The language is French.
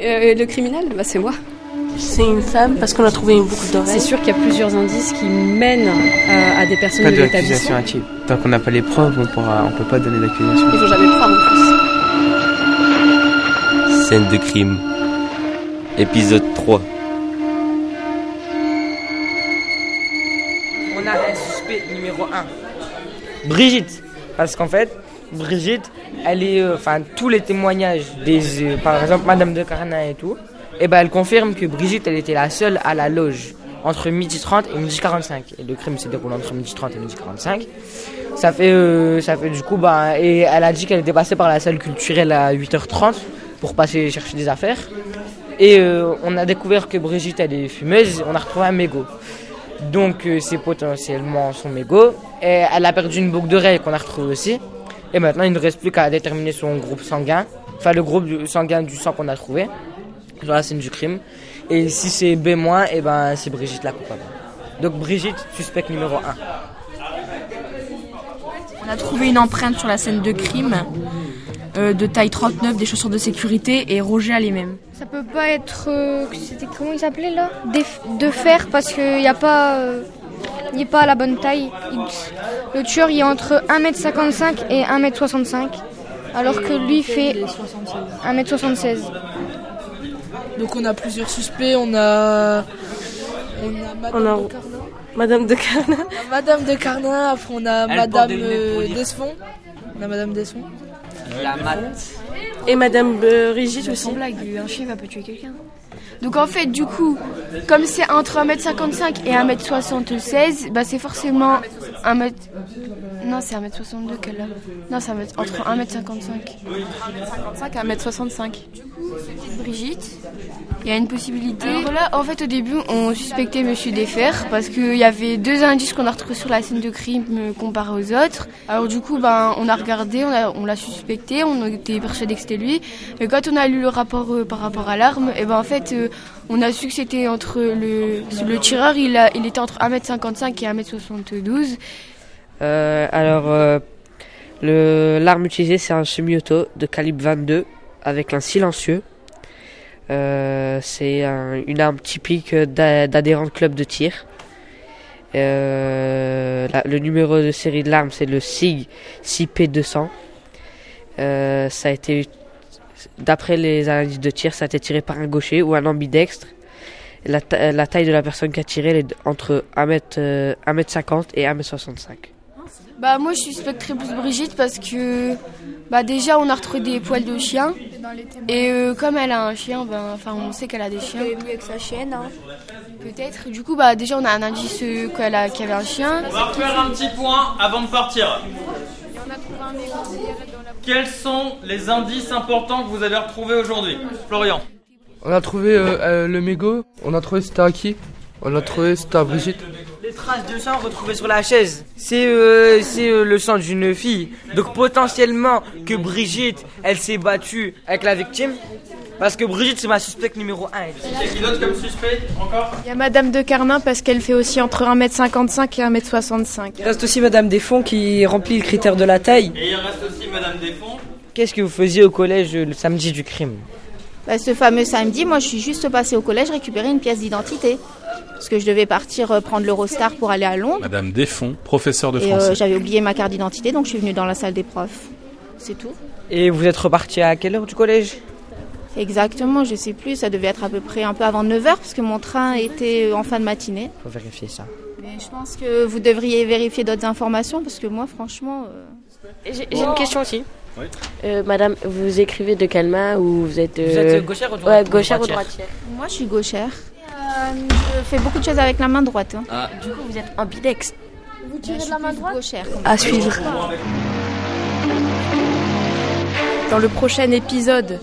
Euh, le criminel, bah, c'est moi. C'est une femme parce qu'on a trouvé une boucle d'oreille. C'est sûr qu'il y a plusieurs indices qui mènent euh, à des personnes Pas de l'accusation active. Tant qu'on n'a pas les preuves, on pourra, on peut pas donner d'accusation. Il faut jamais le croire en plus. Scène de crime. Épisode 3. On a un suspect numéro 1. Brigitte. Parce qu'en fait, Brigitte, elle est. euh, Enfin, tous les témoignages des. euh, par exemple, Madame de Carnin et tout, et ben elle confirme que Brigitte, elle était la seule à la loge entre midi 30 et midi 45. Et le crime s'est déroulé entre midi 30 et midi 45. Ça fait, euh, ça fait du coup, ben, et elle a dit qu'elle était passée par la salle culturelle à 8h30 pour passer chercher des affaires. Et on a découvert que Brigitte, elle est fumeuse, on a retrouvé un mégot. Donc c'est potentiellement son mégot. Et elle a perdu une boucle d'oreille qu'on a retrouvée aussi. Et maintenant, il ne reste plus qu'à déterminer son groupe sanguin. Enfin, le groupe sanguin du sang qu'on a trouvé sur la scène du crime. Et si c'est B-, et ben c'est Brigitte la coupable. Donc Brigitte, suspect numéro 1. On a trouvé une empreinte sur la scène de crime euh, de taille 39, des chaussures de sécurité et Roger a les mêmes. Ça peut pas être. euh, C'était comment il s'appelait là? Des- De fer parce qu'il n'y a pas. euh, n'est pas à la bonne taille. Il- le tueur il est entre 1m55 et 1m65. Alors que lui fait 1m76. Donc on a plusieurs suspects, on a. On a Madame On a- de Carnin. Madame de Carnin. On a Madame de Carnin, après on a Elle Madame euh. Desfond. On a Madame Desfond. La mat. Et Madame euh, Brigitte aussi. Sans blague, un chien va peut tuer quelqu'un. Donc en fait, du coup, comme c'est entre 1m55 et 1m76, bah c'est forcément 1m... Non, c'est 1m62 qu'elle a. Non, c'est 1 mètre- entre 1m55. 55 à 1m65. Brigitte, il y a une possibilité. Alors là, en fait, au début, on suspectait Monsieur Defer parce qu'il y avait deux indices qu'on a retrouvés sur la scène de crime euh, comparés aux autres. Alors du coup, ben, on a regardé, on l'a suspecté, on était persuadé que c'était lui. Mais quand on a lu le rapport euh, par rapport à l'arme, et ben en fait, euh, on a su que c'était entre le le tireur, il a, il était entre 1m55 et 1m72. Euh, alors, euh, l'arme utilisée, c'est un semi-auto de calibre 22 avec un silencieux. C'est un- une arme typique d'a- d'adhérent de club de tir. La- le numéro de série de l'arme, c'est le SIG 6P200. Euh, ça a été, d'après les analyses de tir, ça a été tiré par un gaucher ou un ambidextre. La, ta- la taille de la personne qui a tiré elle est entre 1m, euh, 1m50 et 1m65. Bah moi je suspecterais plus Brigitte parce que bah déjà on a retrouvé des poils de chien et euh, comme elle a un chien, ben enfin on sait qu'elle a des chiens. avec sa chienne. hein. Peut-être. Du coup bah déjà on a un indice euh, qu'elle a qu'il y avait un chien. On va faire un petit point avant de partir. Quels sont les indices importants que vous avez retrouvés aujourd'hui Florian On a trouvé euh, euh, le mégot, on a trouvé c'était à qui On a trouvé c'était à Brigitte. Les traces de sang retrouvées sur la chaise, c'est euh, c'est euh, le sang d'une fille. Donc potentiellement que Brigitte, elle s'est battue avec la victime. Parce que Brigitte, c'est ma suspecte numéro 1. Et qui d'autre comme suspect encore? Il y a Madame de Carmin parce qu'elle fait aussi entre 1m55 et 1m65. Il reste aussi Madame Desfonds qui remplit le critère de la taille. Et il reste aussi Madame Desfonds. Qu'est-ce que vous faisiez au collège le samedi du crime? Bah, ce fameux samedi, moi je suis juste passée au collège récupérer une pièce d'identité. Parce que je devais partir euh, prendre l'Eurostar pour aller à Londres. Madame Desfonds, professeur de Et euh, français. j'avais oublié ma carte d'identité, donc je suis venue dans la salle des profs. C'est tout. Et vous êtes reparti à quelle heure du collège? Exactement, je sais plus, ça devait être à peu près un peu avant 9h parce que mon train était en fin de matinée. Faut vérifier ça. Mais je pense que vous devriez vérifier d'autres informations parce que moi franchement... euh, J'ai j'ai une question aussi. Euh, madame, vous écrivez de quelle main ou vous êtes, Vous euh, êtes gauchère ou ouais, droitière gauchère ou Droitière. Moi je suis gauchère. Euh, je fais beaucoup de choses avec la main droite. hein. Ah, Du coup, vous êtes ambidextre. Vous tirez de la main droite Gauchère. À suivre. Dans le prochain épisode